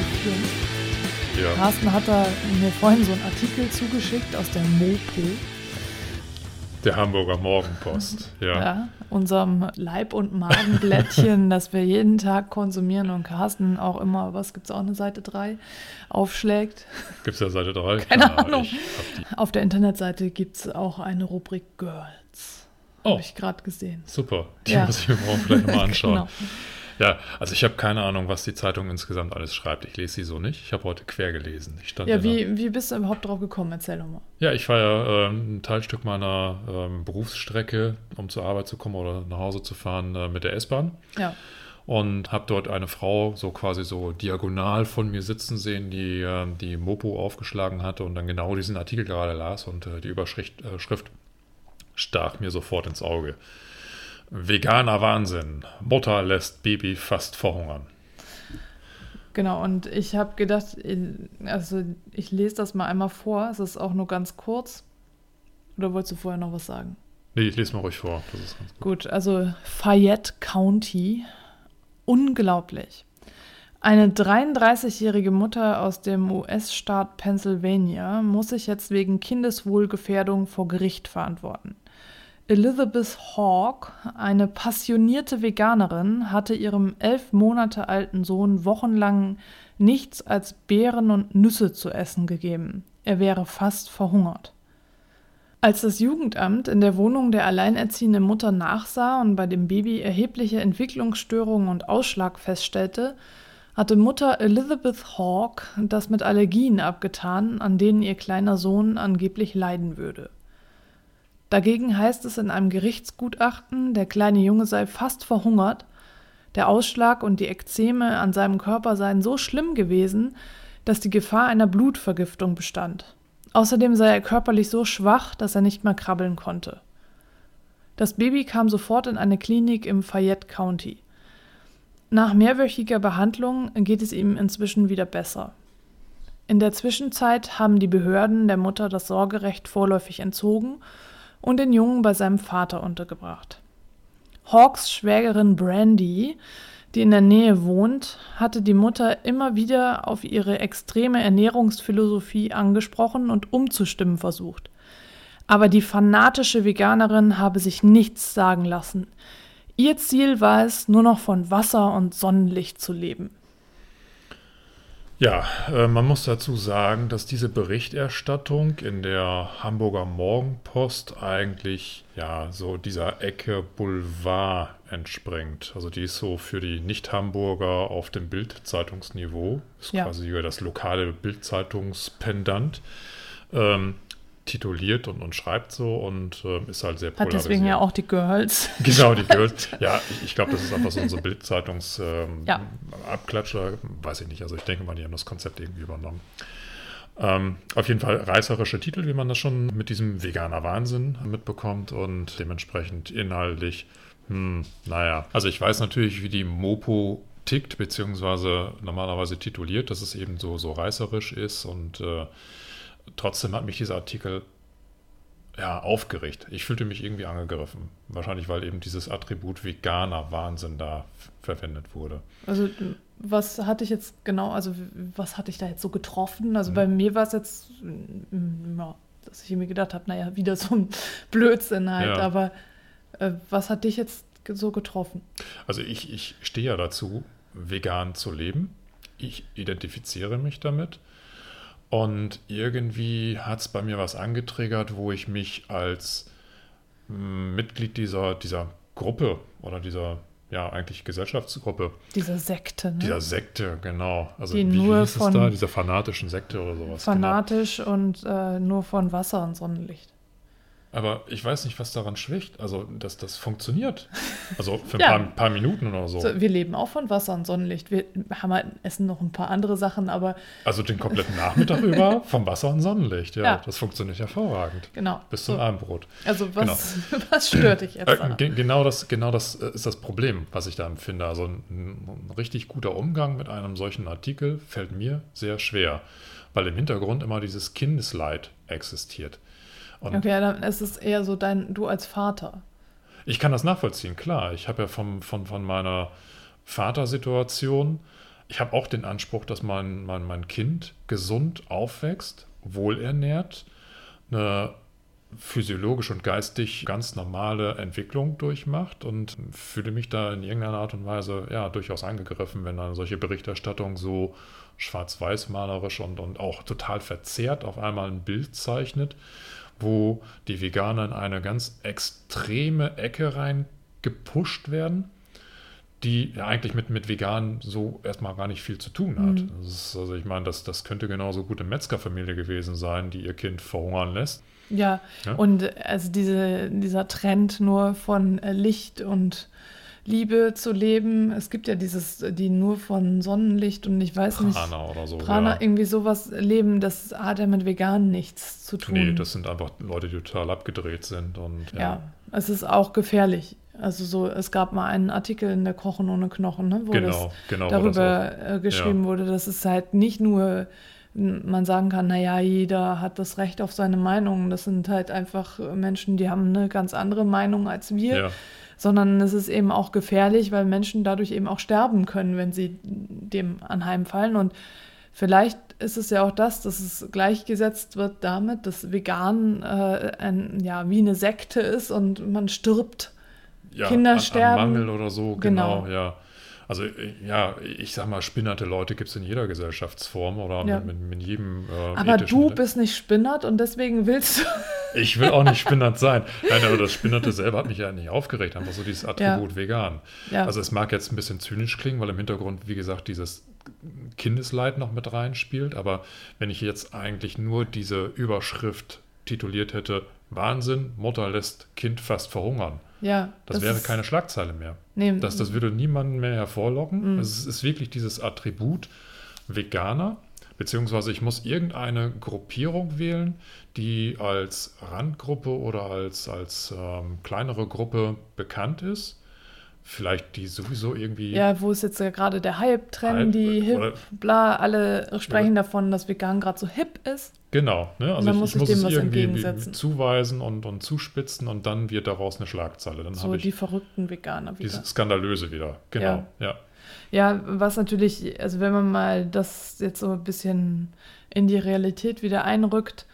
echauffieren. Ja. Carsten hat da mir vorhin so einen Artikel zugeschickt aus der Mopo. Der Hamburger Morgenpost. Ja. Ja, unserem Leib- und Magenblättchen, das wir jeden Tag konsumieren und Carsten auch immer, was gibt es auch eine Seite 3, aufschlägt. Gibt es ja Seite 3? Keine Ahnung. Ich hab die. Auf der Internetseite gibt es auch eine Rubrik Girls. Oh, Habe ich gerade gesehen. super. Die Ja. muss ich mir morgen vielleicht nochmal anschauen. Genau. Ja, also ich habe keine Ahnung, was die Zeitung insgesamt alles schreibt. Ich lese sie so nicht. Ich habe heute quer gelesen. Ich stand Ja, wie, wie bist du überhaupt drauf gekommen? Erzähl doch mal. Ja, ich war ja ähm, ein Teilstück meiner ähm, Berufsstrecke, um zur Arbeit zu kommen oder nach Hause zu fahren äh, mit der S-Bahn. Ja, Und habe dort eine Frau so quasi so diagonal von mir sitzen sehen, die äh, die Mopo aufgeschlagen hatte und dann genau diesen Artikel gerade las und äh, die Überschrift äh, Schrift stach mir sofort ins Auge. Veganer Wahnsinn. Mutter lässt Baby fast verhungern. genau. Und ich habe gedacht, also ich lese das mal einmal vor. Es ist auch nur ganz kurz. Oder wolltest du vorher noch was sagen? Nee, ich lese mal ruhig vor. Gut. Gut, also Fayette County. Unglaublich. Eine 33-jährige Mutter aus dem US-Staat Pennsylvania muss sich jetzt wegen Kindeswohlgefährdung vor Gericht verantworten. Elizabeth Hawke, eine passionierte Veganerin, hatte ihrem elf Monate alten Sohn wochenlang nichts als Beeren und Nüsse zu essen gegeben. Er wäre fast verhungert. Als das Jugendamt in der Wohnung der alleinerziehenden Mutter nachsah und bei dem Baby erhebliche Entwicklungsstörungen und Ausschlag feststellte, hatte Mutter Elizabeth Hawke das mit Allergien abgetan, an denen ihr kleiner Sohn angeblich leiden würde. Dagegen heißt es in einem Gerichtsgutachten, der kleine Junge sei fast verhungert, der Ausschlag und die Ekzeme an seinem Körper seien so schlimm gewesen, dass die Gefahr einer Blutvergiftung bestand. Außerdem sei er körperlich so schwach, dass er nicht mehr krabbeln konnte. Das Baby kam sofort in eine Klinik im Fayette County. Nach mehrwöchiger Behandlung geht es ihm inzwischen wieder besser. In der Zwischenzeit haben die Behörden der Mutter das Sorgerecht vorläufig entzogen und den Jungen bei seinem Vater untergebracht. Hawks Schwägerin Brandy, die in der Nähe wohnt, hatte die Mutter immer wieder auf ihre extreme Ernährungsphilosophie angesprochen und umzustimmen versucht. Aber die fanatische Veganerin habe sich nichts sagen lassen. Ihr Ziel war es, nur noch von Wasser und Sonnenlicht zu leben. Ja, äh, man muss dazu sagen, dass diese Berichterstattung in der Hamburger Morgenpost eigentlich ja so dieser Ecke Boulevard entspringt. Also die ist so für die Nicht-Hamburger auf dem Bild-Zeitungsniveau. Ist Ja. quasi über das lokale Bild-Zeitungspendant. Ähm, tituliert und, und schreibt so und ähm, ist halt sehr Hat deswegen ja auch die Girls. Genau, die Girls. Ja, ich, ich glaube, das ist einfach so unsere Bildzeitungs ähm, Ja. Abklatscher, weiß ich nicht. Also ich denke mal, die haben das Konzept irgendwie übernommen. Ähm, auf jeden Fall reißerische Titel, wie man das schon mit diesem veganer Wahnsinn mitbekommt und dementsprechend inhaltlich, hm, naja. Also ich weiß natürlich, wie die Mopo tickt, beziehungsweise normalerweise tituliert, dass es eben so, so reißerisch ist und äh, trotzdem hat mich dieser Artikel ja, aufgeregt. Ich fühlte mich irgendwie angegriffen. Wahrscheinlich, weil eben dieses Attribut veganer Wahnsinn da verwendet wurde. Also, was hatte ich jetzt genau, also was hatte ich da jetzt so getroffen? Also Mhm. bei mir war es jetzt, mm, ja, dass ich mir gedacht habe, naja, wieder so ein Blödsinn halt, Ja. aber äh, was hat dich jetzt so getroffen? Also ich, ich stehe ja dazu, vegan zu leben. Ich identifiziere mich damit. Und irgendwie hat es bei mir was angetriggert, wo ich mich als mm, Mitglied dieser, dieser Gruppe oder dieser, ja, eigentlich Gesellschaftsgruppe, Diese Sekte, ne? dieser Sekte, genau. Also Die wie nur hieß es von- da? Dieser fanatischen Sekte oder sowas. Genau. Fanatisch und äh, nur von Wasser und Sonnenlicht. Aber ich weiß nicht, was daran schwächt. Also, dass das funktioniert. Also für ein Ja. paar, paar Minuten oder so. So, wir leben auch von Wasser und Sonnenlicht. Wir haben halt, essen noch ein paar andere Sachen, aber Also den kompletten Nachmittag über vom Wasser und Sonnenlicht. Ja, Ja. das funktioniert hervorragend. genau. Bis zum so. Abendbrot. Also was, was stört dich jetzt Äh, ge genau das, genau das äh, ist das Problem, was ich da empfinde. Also ein, ein richtig guter Umgang mit einem solchen Artikel fällt mir sehr schwer, weil im Hintergrund immer dieses Kindesleid existiert. Und Okay, dann ist es eher so dein, du als Vater. ich kann das nachvollziehen, klar. Ich habe ja vom, von, von meiner Vatersituation, ich habe auch den Anspruch, dass mein, mein, mein Kind gesund aufwächst, wohlernährt, eine physiologisch und geistig ganz normale Entwicklung durchmacht und fühle mich da in irgendeiner Art und Weise ja durchaus angegriffen, wenn eine solche Berichterstattung so schwarz-weiß malerisch und, und auch total verzerrt auf einmal ein Bild zeichnet, wo die Veganer in eine ganz extreme Ecke rein gepusht werden, die ja eigentlich mit, mit Vegan so erstmal gar nicht viel zu tun hat. Mhm. Ist, also ich meine, das, das könnte genauso gut eine Metzgerfamilie gewesen sein, die ihr Kind verhungern lässt. Ja, Ja. und also diese, dieser Trend nur von äh, Licht und Liebe zu leben. Es gibt ja dieses, die nur von Sonnenlicht und ich weiß nicht, Prana oder so. Prana, ja. irgendwie sowas leben, das hat ja mit vegan nichts zu tun. Nee, das sind einfach Leute, die total abgedreht sind. Und, ja. ja. es ist auch gefährlich. Also so, es gab mal einen Artikel in der Kochen ohne Knochen, ne, wo das genau, genau. das auch. darüber äh, geschrieben wurde, dass es halt nicht nur man sagen kann, naja, jeder hat das Recht auf seine Meinung. Das sind halt einfach Menschen, die haben eine ganz andere Meinung als wir, Ja, sondern es ist eben auch gefährlich, weil Menschen dadurch eben auch sterben können, wenn sie dem anheimfallen. Und vielleicht ist es ja auch das, dass es gleichgesetzt wird damit, dass vegan äh, ein, ja, wie eine Sekte ist und man stirbt. ja, Kinder an, an sterben. Mangel oder so, genau, Genau. ja. Also äh, ja, ich sag mal, spinnerte Leute gibt es in jeder Gesellschaftsform oder Ja. mit, mit, jedem äh, Aber du bist nicht Spinnert und deswegen willst du. Ich will auch nicht spinnert sein. Nein, aber das Spinnerte selber hat mich ja nicht aufgeregt, einfach so dieses Attribut vegan. Ja. Also es mag jetzt ein bisschen zynisch klingen, weil im Hintergrund, wie gesagt, dieses Kindesleid noch mit reinspielt, aber wenn ich jetzt eigentlich nur diese Überschrift tituliert hätte, Wahnsinn, Mutter lässt Kind fast verhungern. Ja, Das, wäre ist- keine Schlagzeile mehr. Nee, Das, das würde niemanden mehr hervorlocken. Mhm. Es ist wirklich dieses Attribut Veganer, beziehungsweise ich muss irgendeine Gruppierung wählen, die als Randgruppe oder als, als ähm, kleinere Gruppe bekannt ist. Vielleicht die sowieso irgendwie. ja, wo ist jetzt ja gerade der Hype, Hype, Trendy, Hip, oder- bla, alle sprechen davon, dass vegan gerade so hip ist. Genau, ne? also ich, muss ich muss dem es irgendwie zuweisen und, und zuspitzen und dann wird daraus eine Schlagzeile. Dann So die verrückten Veganer wieder. dieses Skandalöse wieder. Genau, ja. Ja, was natürlich, also wenn man mal das jetzt so ein bisschen in die Realität wieder einrückt,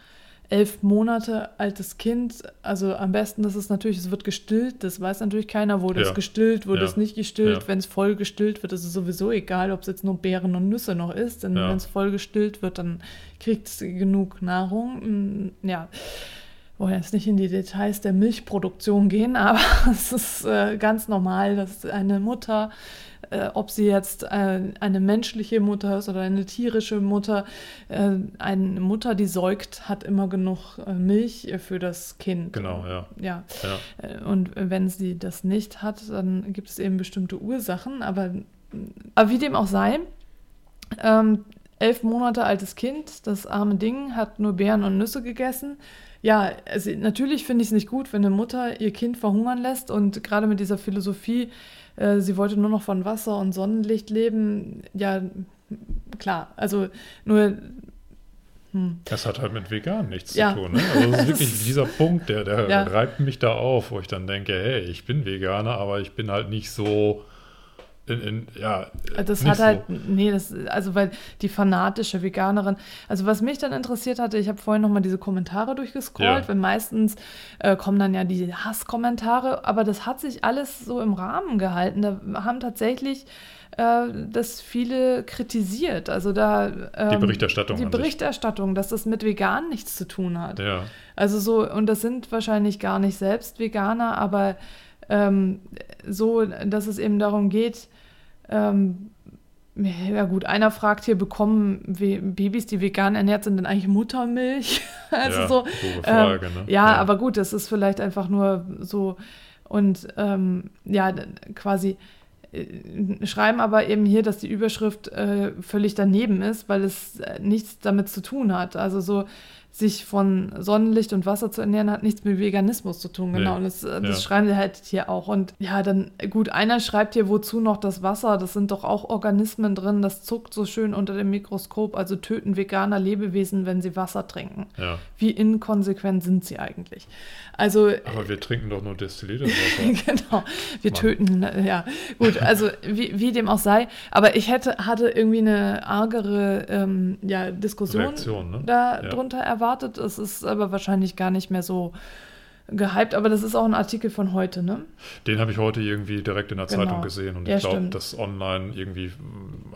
elf Monate altes Kind, also am besten, das ist natürlich, es wird gestillt, das weiß natürlich keiner, wurde Ja. es gestillt, wurde Ja. es nicht gestillt, Ja. wenn es voll gestillt wird, ist es sowieso egal, ob es jetzt nur Beeren und Nüsse noch ist, denn wenn es voll gestillt wird, dann kriegt es genug Nahrung. Mm, Ja, wollen jetzt nicht in die Details der Milchproduktion gehen, aber es ist äh, ganz normal, dass eine Mutter, äh, ob sie jetzt äh, eine menschliche Mutter ist oder eine tierische Mutter, äh, eine Mutter, die säugt, hat immer genug äh, Milch für das Kind. Genau, ja. Ja, ja. äh, und wenn sie das nicht hat, dann gibt es eben bestimmte Ursachen, aber, aber wie dem auch sei, ähm, elf Monate altes Kind, das arme Ding, hat nur Beeren und Nüsse gegessen. Ja, also natürlich finde ich es nicht gut, wenn eine Mutter ihr Kind verhungern lässt und gerade mit dieser Philosophie, äh, sie wollte nur noch von Wasser und Sonnenlicht leben. Ja, klar, also nur. Hm. Das hat halt mit vegan nichts Ja. zu tun. Ne? Also das ist wirklich dieser Punkt, der, der Ja. reibt mich da auf, wo ich dann denke, hey, ich bin Veganer, aber ich bin halt nicht so in, in ja, Das nicht hat halt, so. nee, das, also weil die fanatische Veganerin, also was mich dann interessiert hatte, ich habe vorhin nochmal diese Kommentare durchgescrollt, Ja. weil meistens äh, kommen dann ja die Hasskommentare, aber das hat sich alles so im Rahmen gehalten. Da haben tatsächlich äh, das viele kritisiert. Also da ähm, Die Berichterstattung Die. Berichterstattung, dass das mit vegan nichts zu tun hat. Ja, Also so, und das sind wahrscheinlich gar nicht selbst Veganer, aber ähm, so, dass es eben darum geht, ähm, ja gut, einer fragt hier, bekommen Babys, die vegan ernährt sind, denn eigentlich Muttermilch? also ja, so. Frage, ähm, ne? ja, ja, aber gut, das ist vielleicht einfach nur so und ähm, ja, quasi äh, schreiben aber eben hier, dass die Überschrift äh, völlig daneben ist, weil es äh, nichts damit zu tun hat. Also so sich von Sonnenlicht und Wasser zu ernähren, hat nichts mit Veganismus zu tun, genau. Nee. Und das, das ja. schreiben sie halt hier auch. Und ja, dann, gut, einer schreibt hier, wozu noch das Wasser? Das sind doch auch Organismen drin, das zuckt so schön unter dem Mikroskop, also töten veganer Lebewesen, wenn sie Wasser trinken. Ja. Wie inkonsequent sind sie eigentlich? Also. Aber wir trinken doch nur destilliertes Wasser. genau. Wir Mann. töten, ja. Gut, also wie, wie dem auch sei. Aber ich hätte, hatte irgendwie eine argere ähm, ja, Diskussion Reaktion, ne? darunter ja. erwartet. Es ist aber wahrscheinlich gar nicht mehr so gehypt, aber das ist auch ein Artikel von heute, ne? Den habe ich heute irgendwie direkt in der genau. Zeitung gesehen und ja, ich glaube, dass online irgendwie,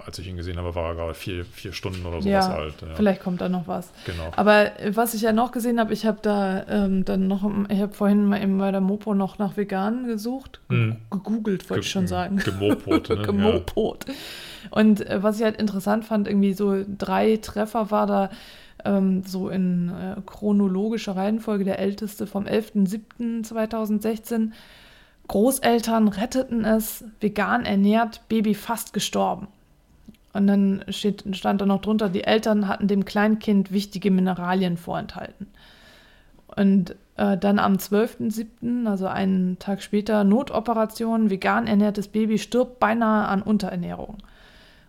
als ich ihn gesehen habe, war er gerade vier, vier Stunden oder sowas ja, alt. Ja. Vielleicht kommt da noch was. Genau. Aber was ich ja noch gesehen habe, ich habe da ähm, dann noch, ich habe vorhin mal eben bei der Mopo noch nach Veganen gesucht, hm. gegoogelt, wollte Ge ich schon sagen. Gemopot, ne? Gemopot. Und äh, was ich halt interessant fand, irgendwie so drei Treffer war da ähm, so in äh, chronologischer Reihenfolge der älteste vom 11.07.2016. Großeltern retteten es, vegan ernährt, Baby fast gestorben. Und dann steht, stand da noch drunter, die Eltern hatten dem Kleinkind wichtige Mineralien vorenthalten. Und äh, dann am 12.07., also einen Tag später, Notoperation, vegan ernährtes Baby stirbt beinahe an Unterernährung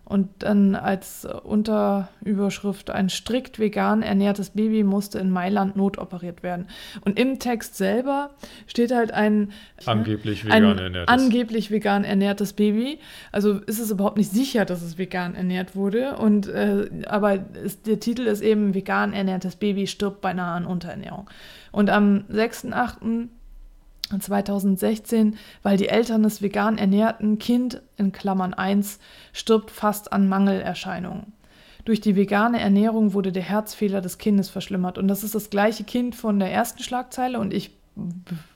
und dann als Unterüberschrift ein strikt vegan ernährtes Baby musste in Mailand notoperiert werden. Und im Text selber steht halt ein angeblich vegan ein ernährtes angeblich vegan ernährtes Baby. Also ist es überhaupt nicht sicher, dass es vegan ernährt wurde. Und äh, aber ist, der Titel ist eben vegan ernährtes Baby stirbt beinahe an Unterernährung. Und am 6.8. 2016, weil die Eltern des vegan ernährten Kind in Klammern 1 stirbt fast an Mangelerscheinungen. Durch die vegane Ernährung wurde der Herzfehler des Kindes verschlimmert. Und das ist das gleiche Kind von der ersten Schlagzeile. Und ich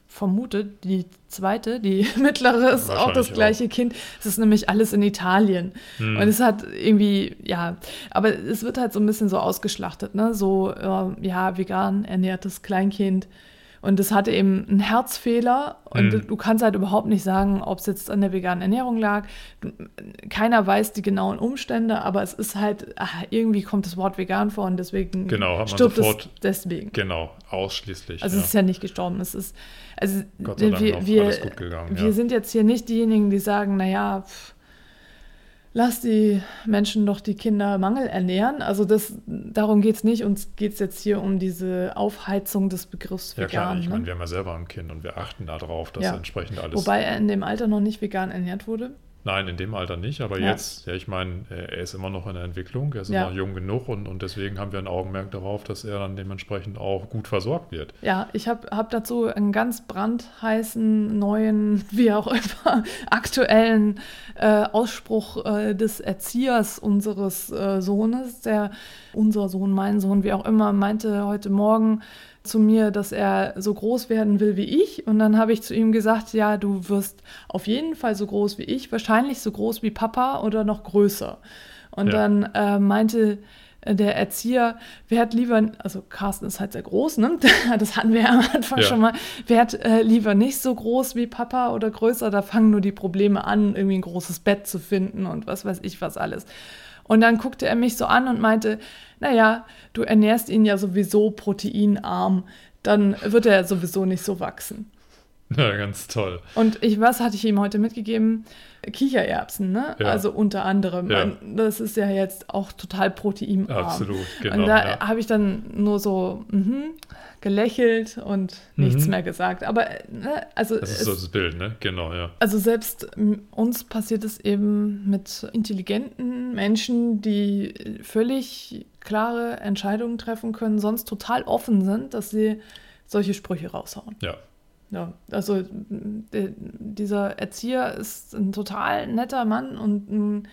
vermute, die zweite, die mittlere, ist auch das gleiche auch. Kind. Es ist nämlich alles in Italien. Hm. Und es hat irgendwie, ja, aber es wird halt so ein bisschen so ausgeschlachtet, ne? So, äh, ja, vegan ernährtes Kleinkind und es hatte eben einen Herzfehler und mhm. du kannst halt überhaupt nicht sagen, ob es jetzt an der veganen Ernährung lag. Keiner weiß die genauen Umstände, aber es ist halt, ach, irgendwie kommt das Wort vegan vor und deswegen genau, stirbt sofort, es deswegen. Genau, ausschließlich. Also ja. es ist ja nicht gestorben. Es ist, also wir, wir, gegangen, wir ja. sind jetzt hier nicht diejenigen, die sagen, naja, pff, lass die Menschen doch die Kinder Mangel ernähren. Also das, darum geht es nicht. Uns geht es jetzt hier um diese Aufheizung des Begriffs ja, vegan. Ja klar, ich ne? meine, wir haben ja selber ein Kind und wir achten darauf, dass ja. entsprechend alles... Wobei er in dem Alter noch nicht vegan ernährt wurde. Nein, in dem Alter nicht, aber ja. jetzt, ja, ich meine, er ist immer noch in der Entwicklung, er ist ja. immer jung genug und, und deswegen haben wir ein Augenmerk darauf, dass er dann dementsprechend auch gut versorgt wird. Ja, ich habe hab dazu einen ganz brandheißen, neuen, wie auch immer, aktuellen äh, Ausspruch äh, des Erziehers unseres äh, Sohnes, der unser Sohn, mein Sohn, wie auch immer, meinte heute Morgen, zu mir, dass er so groß werden will wie ich. Und dann habe ich zu ihm gesagt, ja, du wirst auf jeden Fall so groß wie ich, wahrscheinlich so groß wie Papa oder noch größer. Und ja. dann äh, meinte der Erzieher, wer hat lieber, also Carsten ist halt sehr groß, ne? Das hatten wir ja am Anfang ja. schon mal, wer hat äh, lieber nicht so groß wie Papa oder größer, da fangen nur die Probleme an, irgendwie ein großes Bett zu finden und was weiß ich was alles. Und dann guckte er mich so an und meinte, naja, du ernährst ihn ja sowieso proteinarm, dann wird er sowieso nicht so wachsen. Ja, ganz toll. Und ich, was hatte ich ihm heute mitgegeben? Kichererbsen, ne? Ja. Also unter anderem. Ja. Das ist ja jetzt auch total proteinarm. Absolut, genau. Und da ja. habe ich dann nur so mh, gelächelt und mhm. nichts mehr gesagt. Aber, ne, also. Das ist so das Bild, ne? Genau, ja. Also selbst uns passiert es eben mit intelligenten Menschen, die völlig klare Entscheidungen treffen können, sonst total offen sind, dass sie solche Sprüche raushauen. Ja. Ja, also dieser Erzieher ist ein total netter Mann und ein,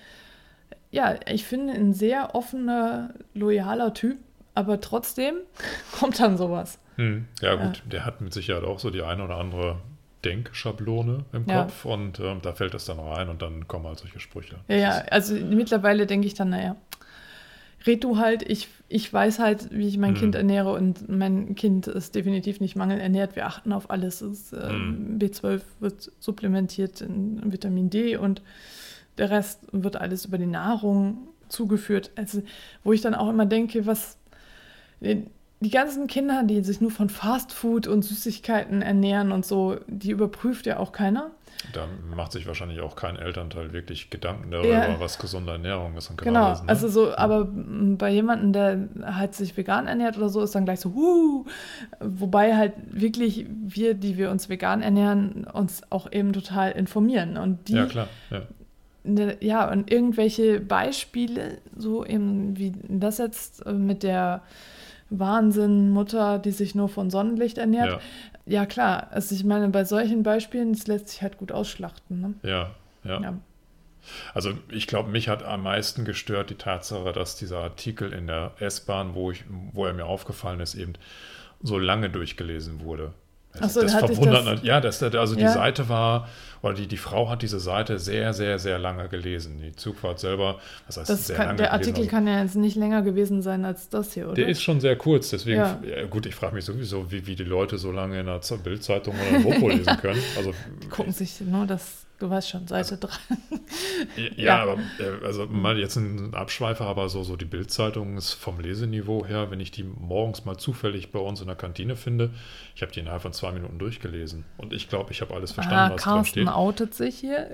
ja, ich finde ein sehr offener, loyaler Typ, aber trotzdem kommt dann sowas. Hm, ja, gut, ja. der hat mit Sicherheit auch so die eine oder andere Denkschablone im Ja. Kopf und ähm, da fällt es dann rein und dann kommen halt solche Sprüche. Ja, ja, also mittlerweile denke ich dann, naja, red du halt, ich, ich weiß halt, wie ich mein Mhm. Kind ernähre und mein Kind ist definitiv nicht mangelernährt. Wir achten auf alles. Es, äh, Mhm. B12 wird supplementiert in Vitamin D und der Rest wird alles über die Nahrung zugeführt. Also, wo ich dann auch immer denke, was die ganzen Kinder, die sich nur von Fastfood und Süßigkeiten ernähren und so, die überprüft ja auch keiner. Da macht sich wahrscheinlich auch kein Elternteil wirklich Gedanken darüber, Ja. was gesunde Ernährung ist und Genau, lesen, ne? also so, aber bei jemandem, der halt sich vegan ernährt oder so, ist dann gleich so, huh, wobei halt wirklich wir, die wir uns vegan ernähren, uns auch eben total informieren und die, Ja, klar. Ja. ne, ja, und irgendwelche Beispiele, so eben wie das jetzt äh, mit der Wahnsinn-Mutter, die sich nur von Sonnenlicht ernährt. Ja. Klar, also ich meine, bei solchen Beispielen, das lässt sich halt gut ausschlachten. Ne? Ja, ja. Ja. Also ich glaube, mich hat am meisten gestört die Tatsache, dass dieser Artikel in der S-Bahn, wo, ich, wo er mir aufgefallen ist, eben so lange durchgelesen wurde. Ach so, das verwundert, das- ja, das, also die Ja. Seite war, oder die, die Frau hat diese Seite sehr, sehr, sehr lange gelesen. Die Zugfahrt selber, was heißt Das sehr kann, lange der gelesen, Artikel also- kann ja jetzt nicht länger gewesen sein als das hier, oder? Der ist schon sehr kurz, deswegen, Ja. ja. gut, ich frage mich sowieso, wie, wie die Leute so lange in der Bildzeitung oder Mopo lesen können. Also, gucken sich nur das, du weißt schon, Seite 3. ja, Ja. aber äh, also mal jetzt ein Abschweifer, aber so, so die Bildzeitung ist vom Leseniveau her, wenn ich die morgens mal zufällig bei uns in der Kantine finde, ich habe die innerhalb von zwei Minuten durchgelesen und ich glaube, ich habe alles verstanden, Ah, was drin Carsten steht. outet sich hier.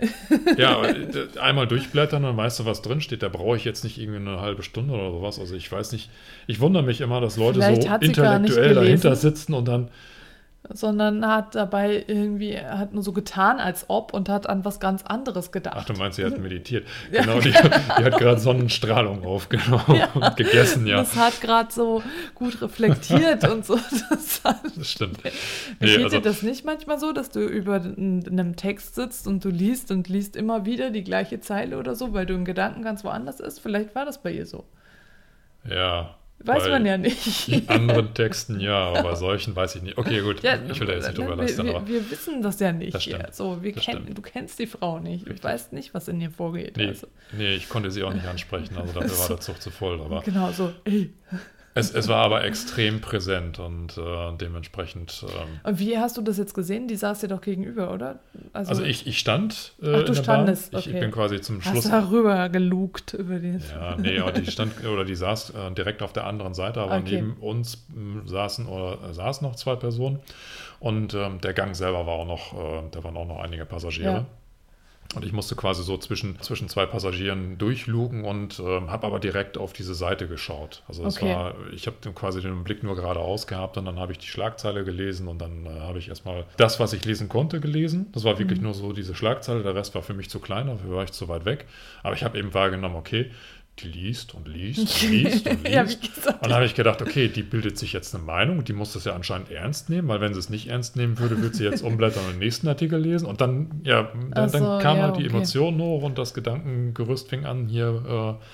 Ja, aber äh, einmal durchblättern, dann weißt du, was drin steht. Da brauche ich jetzt nicht irgendwie eine halbe Stunde oder sowas. Also ich weiß nicht, ich wundere mich immer, dass Leute Vielleicht so intellektuell dahinter sitzen und dann sondern hat dabei irgendwie, hat nur so getan, als ob und hat an was ganz anderes gedacht. Ach, du meinst, sie hat meditiert. Genau, die, die hat gerade Sonnenstrahlung aufgenommen und gegessen, ja. Das hat gerade so gut reflektiert und so. Das Das stimmt. Geht Nee, dir also, das nicht manchmal so, dass du über einem Text sitzt und du liest und liest immer wieder die gleiche Zeile oder so, weil du im Gedanken ganz woanders ist? Vielleicht war das bei ihr so. ja. Weiß bei man ja nicht. anderen Texten ja, aber bei solchen weiß ich nicht. Okay, gut, Ja, ich will da jetzt nicht drüber wir, lästern, wir, aber wir wissen das ja nicht. Das hier. stimmt. So, wir kennen, stimmt. du kennst die Frau nicht. Richtig. Du weißt nicht, was in ihr vorgeht. nee, Also, nee, ich konnte sie auch nicht ansprechen, also dafür war der Zug zu voll. Aber genau so. Ey. Es, es war aber extrem präsent und äh, dementsprechend. Ähm, Und wie hast du das jetzt gesehen? Die saß dir doch gegenüber, oder? Also ich, ich stand äh, Ach, du standest, Bahn. Ich, okay. ich bin quasi zum hast Schluss. du darüber gelugt über den. Ja, nee, aber die stand oder die saß äh, direkt auf der anderen Seite, aber Okay. neben uns m, saßen oder äh, saßen noch zwei Personen und ähm, der Gang selber war auch noch, äh, da waren auch noch einige Passagiere. Ja. Und ich musste quasi so zwischen, zwischen zwei Passagieren durchlugen und ähm, habe aber direkt auf diese Seite geschaut. Also das Okay. war, ich habe quasi den Blick nur geradeaus gehabt und dann habe ich die Schlagzeile gelesen und dann äh, habe ich erstmal das, was ich lesen konnte, gelesen. Das war wirklich Mhm. nur so diese Schlagzeile, der Rest war für mich zu klein, dafür war ich zu weit weg. Aber ich habe eben wahrgenommen, okay, die liest und liest und liest und liest. ja. Und dann habe ich gedacht, okay, die bildet sich jetzt eine Meinung, die muss das ja anscheinend ernst nehmen, weil wenn sie es nicht ernst nehmen würde, würde sie jetzt umblättern und den nächsten Artikel lesen. Und dann, ja, dann, so, dann kam ja, halt die okay. Emotion hoch und das Gedankengerüst fing an, hier äh,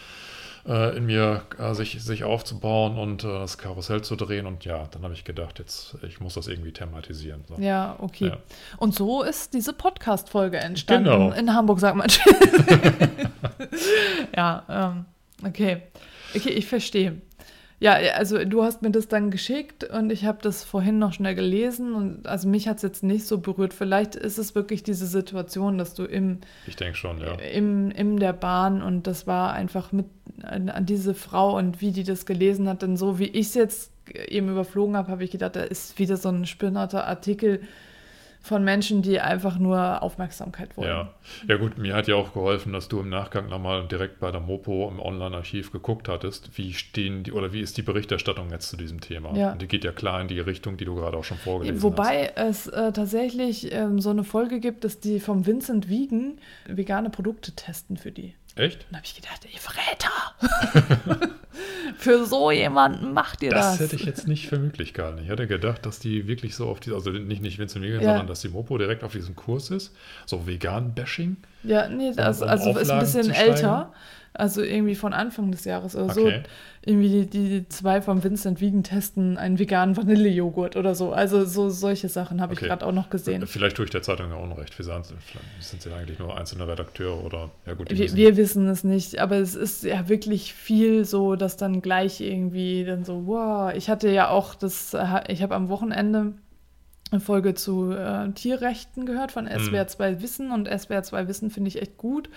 äh, in mir äh, sich, sich aufzubauen und äh, das Karussell zu drehen. Und ja, dann habe ich gedacht, jetzt, ich muss das irgendwie thematisieren. So. Ja, okay. Ja. Und so ist diese Podcast-Folge entstanden. Genau. In Hamburg, sagt man. ja, ähm, okay. Okay, ich verstehe. Ja, also du hast mir das dann geschickt und ich habe das vorhin noch schnell gelesen und also mich hat es jetzt nicht so berührt. Vielleicht ist es wirklich diese Situation, dass du im, Ich denke schon, ja. im, in der Bahn und das war einfach mit an, an diese Frau und wie die das gelesen hat, denn so wie ich es jetzt eben überflogen habe, habe ich gedacht, da ist wieder so ein spinnerter Artikel von Menschen, die einfach nur Aufmerksamkeit wollen. Ja. ja, gut, mir hat ja auch geholfen, dass du im Nachgang nochmal direkt bei der Mopo im Online-Archiv geguckt hattest, wie stehen die oder wie ist die Berichterstattung jetzt zu diesem Thema. Ja. Und die geht ja klar in die Richtung, die du gerade auch schon vorgelesen hast. Wobei es äh, tatsächlich ähm, so eine Folge gibt, dass die vom Vincent Wiegen vegane Produkte testen für die. Echt? Dann habe ich gedacht, ihr Verräter! für so jemanden macht ihr Das, das. hätte ich jetzt nicht für möglich gehalten. Ich hätte gedacht, dass die wirklich so auf die, also nicht, nicht Vincent Wiegand, Ja. sondern dass die Mopo direkt auf diesem Kurs ist. So Vegan-Bashing. Ja, nee, das, um also ist ein bisschen älter. Also irgendwie von Anfang des Jahres oder Okay. so. Irgendwie die, die zwei vom Vincent Wiegen testen einen veganen Vanillejoghurt oder so. Also so solche Sachen habe ich Okay. gerade auch noch gesehen. Vielleicht tue ich der Zeitung ja Unrecht. Wie? Vielleicht sind sie eigentlich nur einzelne Redakteure oder ja gut, Wir, wir wissen es nicht, aber es ist ja wirklich viel so, dass dann gleich irgendwie dann so, wow, ich hatte ja auch das, ich habe am Wochenende Folge zu äh, Tierrechten gehört von SWR 2 Wissen und SWR 2 Wissen finde ich echt gut.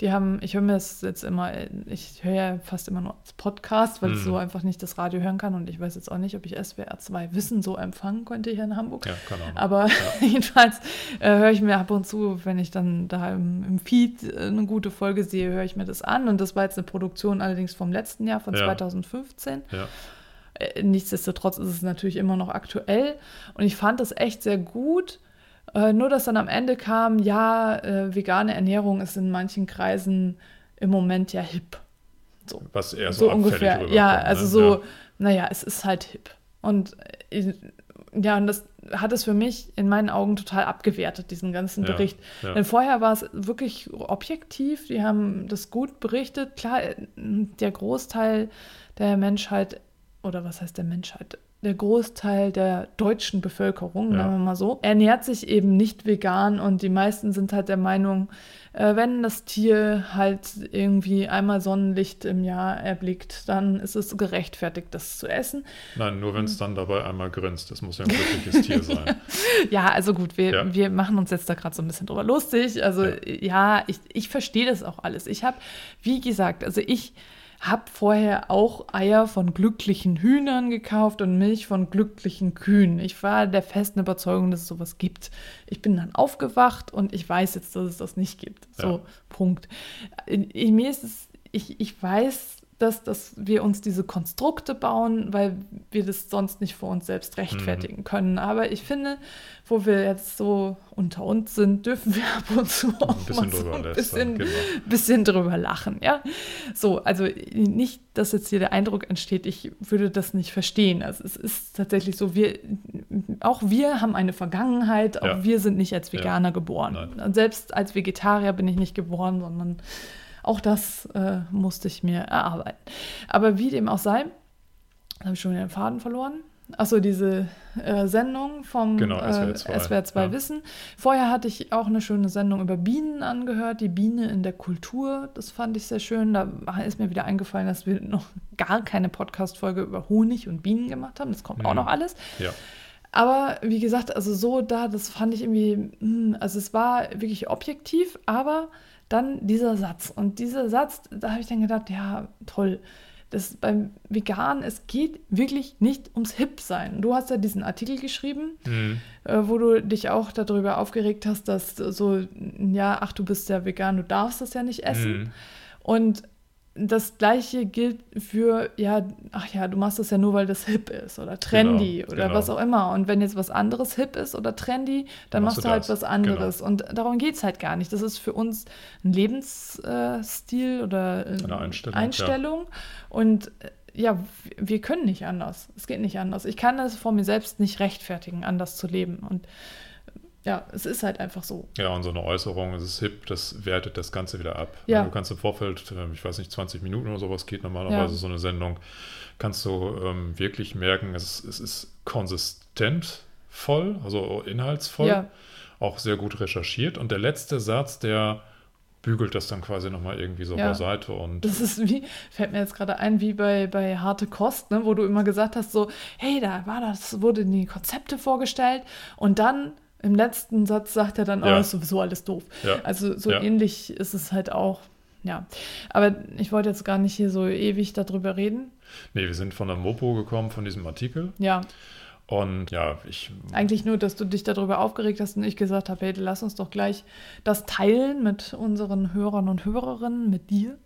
Die haben, ich höre mir das jetzt immer, ich höre ja fast immer nur als Podcast, weil ich Mhm. so einfach nicht das Radio hören kann und ich weiß jetzt auch nicht, ob ich SWR 2 Wissen so empfangen könnte hier in Hamburg. ja, keine Ahnung. Aber jedenfalls äh, höre ich mir ab und zu, wenn ich dann da im, im Feed äh, eine gute Folge sehe, höre ich mir das an. Und das war jetzt eine Produktion allerdings vom letzten Jahr, von Ja. 2015. ja. Äh, nichtsdestotrotz ist es natürlich immer noch aktuell. Und ich fand das echt sehr gut. Äh, nur, dass dann am Ende kam, ja, äh, vegane Ernährung ist in manchen Kreisen im Moment ja hip. So Was eher so, so ungefähr. Ja, ne? also so, Ja. naja, es ist halt hip. Und äh, ja, und das hat es für mich in meinen Augen total abgewertet, diesen ganzen Ja, Bericht. ja. Denn vorher war es wirklich objektiv, die haben das gut berichtet. Klar, äh, der Großteil der Menschheit, oder was heißt der Menschheit? Der Großteil der deutschen Bevölkerung, Ja. sagen wir mal so, ernährt sich eben nicht vegan und die meisten sind halt der Meinung, äh, wenn das Tier halt irgendwie einmal Sonnenlicht im Jahr erblickt, dann ist es gerechtfertigt, das zu essen. Nein, nur wenn es dann dabei einmal grinst. Das muss ja ein glückliches Tier sein. Ja, also gut, wir, Ja. wir machen uns jetzt da gerade so ein bisschen drüber lustig. Also Ja. ja, ich, ich verstehe das auch alles. Ich habe, wie gesagt, also ich habe vorher auch Eier von glücklichen Hühnern gekauft und Milch von glücklichen Kühen. Ich war der festen Überzeugung, dass es sowas gibt. Ich bin dann aufgewacht und ich weiß jetzt, dass es das nicht gibt. So, Ja. Punkt. Ich, mir ist es, ich, ich weiß, dass, dass wir uns diese Konstrukte bauen, weil wir das sonst nicht vor uns selbst rechtfertigen können. Aber ich finde, wo wir jetzt so unter uns sind, dürfen wir ab und zu auch bisschen mal so drüber ein lästern, bisschen, genau. bisschen drüber lachen. Ja? So, also nicht, dass jetzt hier der Eindruck entsteht, ich würde das nicht verstehen. Also es ist tatsächlich so, wir, auch wir haben eine Vergangenheit, auch Ja. wir sind nicht als Ja. Veganer geboren. Nein. Selbst als Vegetarier bin ich nicht geboren, sondern auch das äh, musste ich mir erarbeiten. Aber wie dem auch sei, habe ich schon wieder den Faden verloren. Achso, diese äh, Sendung vom Genau, äh, SWR 2, SWR 2 ja. Wissen. Vorher hatte ich auch eine schöne Sendung über Bienen angehört, die Biene in der Kultur. Das fand ich sehr schön. Da ist mir wieder eingefallen, dass wir noch gar keine Podcast-Folge über Honig und Bienen gemacht haben. Das kommt auch Mhm. noch alles. Ja. Aber wie gesagt, also so da, das fand ich irgendwie, hm, also es war wirklich objektiv, aber dann dieser Satz. Und dieser Satz, da habe ich dann gedacht, ja, toll. Das beim Vegan, es geht wirklich nicht ums Hip-Sein. Du hast ja diesen Artikel geschrieben, Mhm. äh, wo du dich auch darüber aufgeregt hast, dass so, ja, ach, du bist ja vegan, du darfst das ja nicht essen. Mhm. Und das gleiche gilt für, ja, ach ja, du machst das ja nur, weil das hip ist oder trendy Genau, oder genau. was auch immer. Und wenn jetzt was anderes hip ist oder trendy, dann Machst machst du halt das, was anderes. Und darum geht es halt gar nicht. Das ist für uns ein Lebensstil oder äh, Eine Einstellung, Einstellung. Und äh, ja, wir können nicht anders. Es geht nicht anders. Ich kann es vor mir selbst nicht rechtfertigen, anders zu leben. Und ja, es ist halt einfach so. Ja, und so eine Äußerung, es ist hip, das wertet das Ganze wieder ab. Ja. Du kannst im Vorfeld, ähm, ich weiß nicht, 20 Minuten oder sowas geht normalerweise Ja. so eine Sendung, kannst du ähm, wirklich merken, es, es ist konsistent voll, also inhaltsvoll, Ja. auch sehr gut recherchiert. Und der letzte Satz, der bügelt das dann quasi nochmal irgendwie so Ja. beiseite und Das ist wie, fällt mir jetzt gerade ein, wie bei, bei Harte Kost, ne, wo du immer gesagt hast, so, hey, da war das, wurden die Konzepte vorgestellt und dann im letzten Satz sagt er dann, oh, Ja. ist sowieso alles doof. Ja. Also so Ja. ähnlich ist es halt auch. Ja, aber ich wollte jetzt gar nicht hier so ewig darüber reden. nee, wir sind von der Mopo gekommen, von diesem Artikel. Ja, Und ja, ich eigentlich nur, dass du dich darüber aufgeregt hast und ich gesagt habe, hey, lass uns doch gleich das teilen mit unseren Hörern und Hörerinnen, mit dir.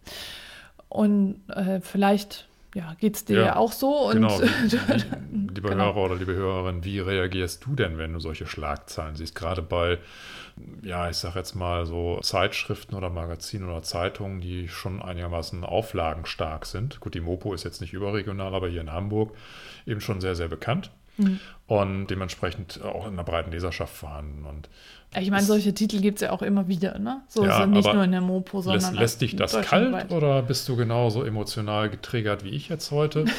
Und äh, vielleicht ja, geht es dir Ja, auch so. Und Genau, wie, wie, liebe Genau. Hörer oder liebe Hörerin, wie reagierst du denn, wenn du solche Schlagzeilen siehst? Gerade bei, ja, ich sag jetzt mal so Zeitschriften oder Magazinen oder Zeitungen, die schon einigermaßen auflagenstark sind. Gut, die Mopo ist jetzt nicht überregional, aber hier in Hamburg eben schon sehr, sehr bekannt. Mhm. Und dementsprechend auch in einer breiten Leserschaft vorhanden. Und Ich meine, solche Titel gibt es ja auch immer wieder, ne? So Ja, ist ja nicht nur in der Mopo, sondern lässt, lässt dich das kalt oder bist du genauso emotional getriggert wie ich jetzt heute?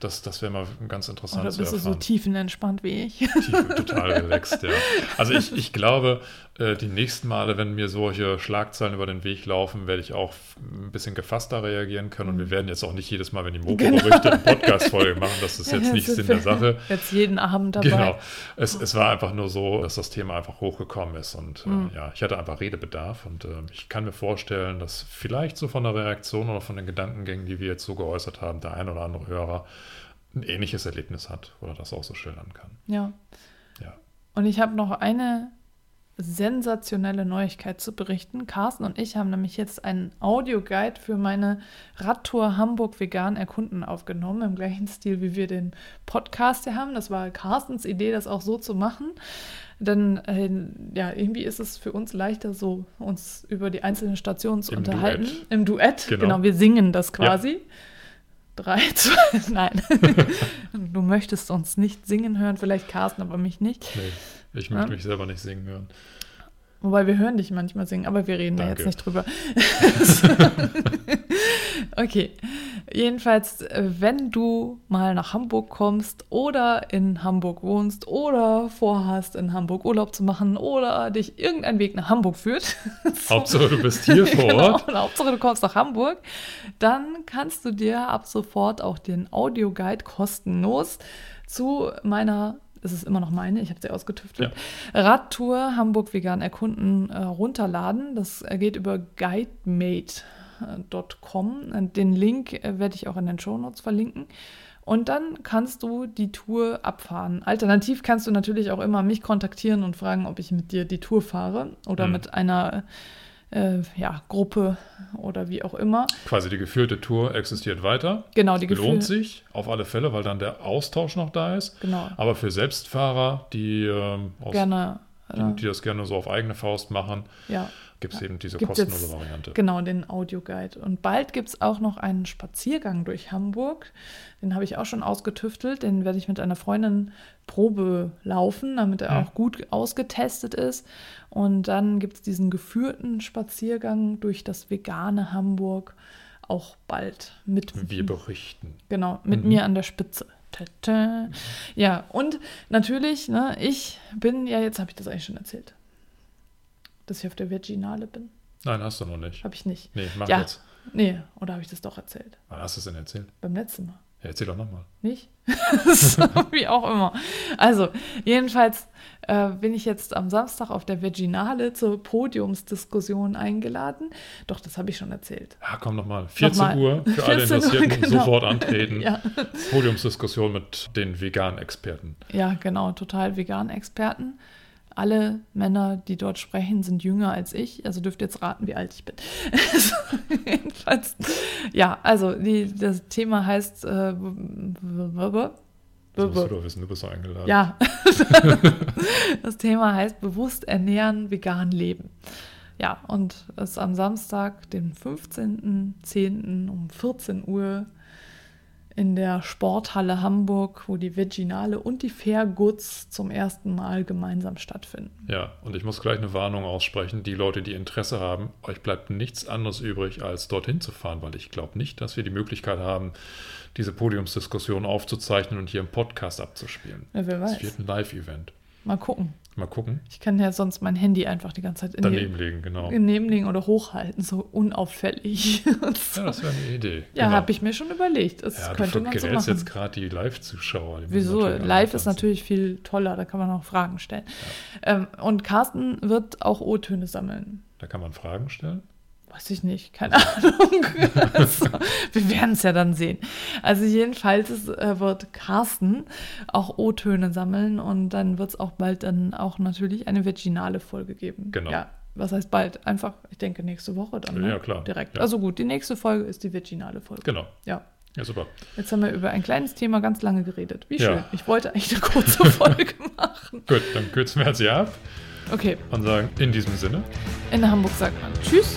Das, das wäre mal ganz interessant Oder zu bist du so erfahren. tiefenentspannt wie ich? Tief, total relaxed, ja. Also ich, ich glaube, äh, die nächsten Male, wenn mir solche Schlagzeilen über den Weg laufen, werde ich auch ein bisschen gefasster reagieren können. Und wir werden jetzt auch nicht jedes Mal, wenn die Mopo-Berichte eine Podcast-Folge machen, das ist jetzt nicht Das Sinn der Sache. Jetzt jeden Abend dabei. Genau. Es, es war einfach nur so, dass das Thema einfach hochgekommen ist. Und äh, ja, ich hatte einfach Redebedarf. Und äh, ich kann mir vorstellen, dass vielleicht so von der Reaktion oder von den Gedankengängen, die wir jetzt so geäußert haben, der ein oder andere Hörer ein ähnliches Erlebnis hat oder das auch so schildern kann. Ja. Ja. Und ich habe noch eine sensationelle Neuigkeit zu berichten. Carsten und ich haben nämlich jetzt einen Audioguide für meine Radtour Hamburg vegan erkunden aufgenommen, im gleichen Stil, wie wir den Podcast hier haben. Das war Carstens Idee, das auch so zu machen. Denn äh, ja, irgendwie ist es für uns leichter, so uns über die einzelnen Stationen zu Im unterhalten. Duett. Im Duett, Genau. genau. Wir singen das quasi. Drei, zwei, nein. du möchtest uns nicht singen hören, vielleicht Carsten, aber mich nicht. Nee, ich möchte Ja. mich selber nicht singen hören. Wobei wir hören dich manchmal singen, aber wir reden da Danke. jetzt nicht drüber. okay. Jedenfalls, wenn du mal nach Hamburg kommst oder in Hamburg wohnst oder vorhast, in Hamburg Urlaub zu machen oder dich irgendein Weg nach Hamburg führt, Hauptsache, du bist hier vor genau, Ort. und Hauptsache du kommst nach Hamburg, dann kannst du dir ab sofort auch den Audioguide kostenlos zu meiner, es ist immer noch meine, ich habe sie ausgetüftelt, Radtour Hamburg vegan erkunden äh, runterladen. Das äh, geht über guidemate.com. Den Link äh, werde ich auch in den Shownotes verlinken. Und dann kannst du die Tour abfahren. Alternativ kannst du natürlich auch immer mich kontaktieren und fragen, ob ich mit dir die Tour fahre oder Mhm. mit einer äh, ja, Gruppe oder wie auch immer. Quasi die geführte Tour existiert weiter. Genau, die Gefühle. Lohnt sich auf alle Fälle, weil dann der Austausch noch da ist. Genau. Aber für Selbstfahrer, die, ähm, aus, Gerne. äh, die, die das gerne so auf eigene Faust machen, ja. Gibt es eben diese Gibt's kostenlose jetzt- Variante. Genau, den Audioguide. Und bald gibt es auch noch einen Spaziergang durch Hamburg. Den habe ich auch schon ausgetüftelt. Den werde ich mit einer Freundin Probe laufen, damit er Hm. auch gut ausgetestet ist. Und dann gibt es diesen geführten Spaziergang durch das vegane Hamburg auch bald mit. Wir berichten. Genau, mit Mhm. mir an der Spitze. Tata. Ja, und natürlich, ne, ich bin ja, jetzt habe ich das eigentlich schon erzählt, dass ich auf der Virginale bin. Nein, hast du noch nicht. Habe ich nicht. Nee, mach Ja. jetzt. Nee, oder habe ich das doch erzählt? Wann hast du es denn erzählt? Beim letzten Mal. Ja, erzähl doch nochmal. Nicht? Wie auch immer. Also, jedenfalls äh, bin ich jetzt am Samstag auf der Virginale zur Podiumsdiskussion eingeladen. Doch, das habe ich schon erzählt. Ja, komm nochmal. 14 Nochmal. Uhr für alle 14 Uhr, Interessierten genau. sofort antreten. Ja. Podiumsdiskussion mit den veganen Experten. Ja, genau, total vegan Experten. Alle Männer, die dort sprechen, sind jünger als ich. Also dürft ihr jetzt raten, wie alt ich bin. Jedenfalls, ja, also die, das Thema heißt. Äh, Das musst du doch wissen, du bist doch eingeladen. ja, das Thema heißt bewusst ernähren, vegan leben. Ja, und es ist am Samstag, den 15.10. um 14 Uhr in der Sporthalle Hamburg, wo die Virginale und die Fair Goods zum ersten Mal gemeinsam stattfinden. Ja, und ich muss gleich eine Warnung aussprechen. Die Leute, die Interesse haben, euch bleibt nichts anderes übrig, als dorthin zu fahren, weil ich glaube nicht, dass wir die Möglichkeit haben, diese Podiumsdiskussion aufzuzeichnen und hier im Podcast abzuspielen. Ja, wer Es weiß. wird ein Live-Event. Mal gucken. Mal gucken. Ich kann ja sonst mein Handy einfach die ganze Zeit in Daneben legen, genau. die, nebenlegen oder hochhalten, so unauffällig. So. Ja, das wäre eine Idee. Ja, genau. habe ich mir schon überlegt. Das Ja, könnte du man so machen. jetzt gerade die Live-Zuschauer. Wieso? Live ist natürlich viel toller, da kann man auch Fragen stellen. Ähm, und Carsten wird auch O-Töne sammeln. Da kann man Fragen stellen. Weiß ich nicht, keine Ahnung. also, wir werden es ja dann sehen. Also jedenfalls ist, äh, wird Carsten auch O-Töne sammeln und dann wird es auch bald dann auch natürlich eine virginale Folge geben. Genau. Ja, was heißt bald? Einfach, ich denke nächste Woche dann. Ne? Ja, klar. Direkt. Ja. Also gut, die nächste Folge ist die virginale Folge. Genau. Ja. Ja, super. Jetzt haben wir über ein kleines Thema ganz lange geredet. Wie Ja. schön. Ich wollte eigentlich eine kurze Folge machen. Gut, dann kürzen wir jetzt hier ab Okay, und sagen in diesem Sinne in Hamburg sagt man Tschüss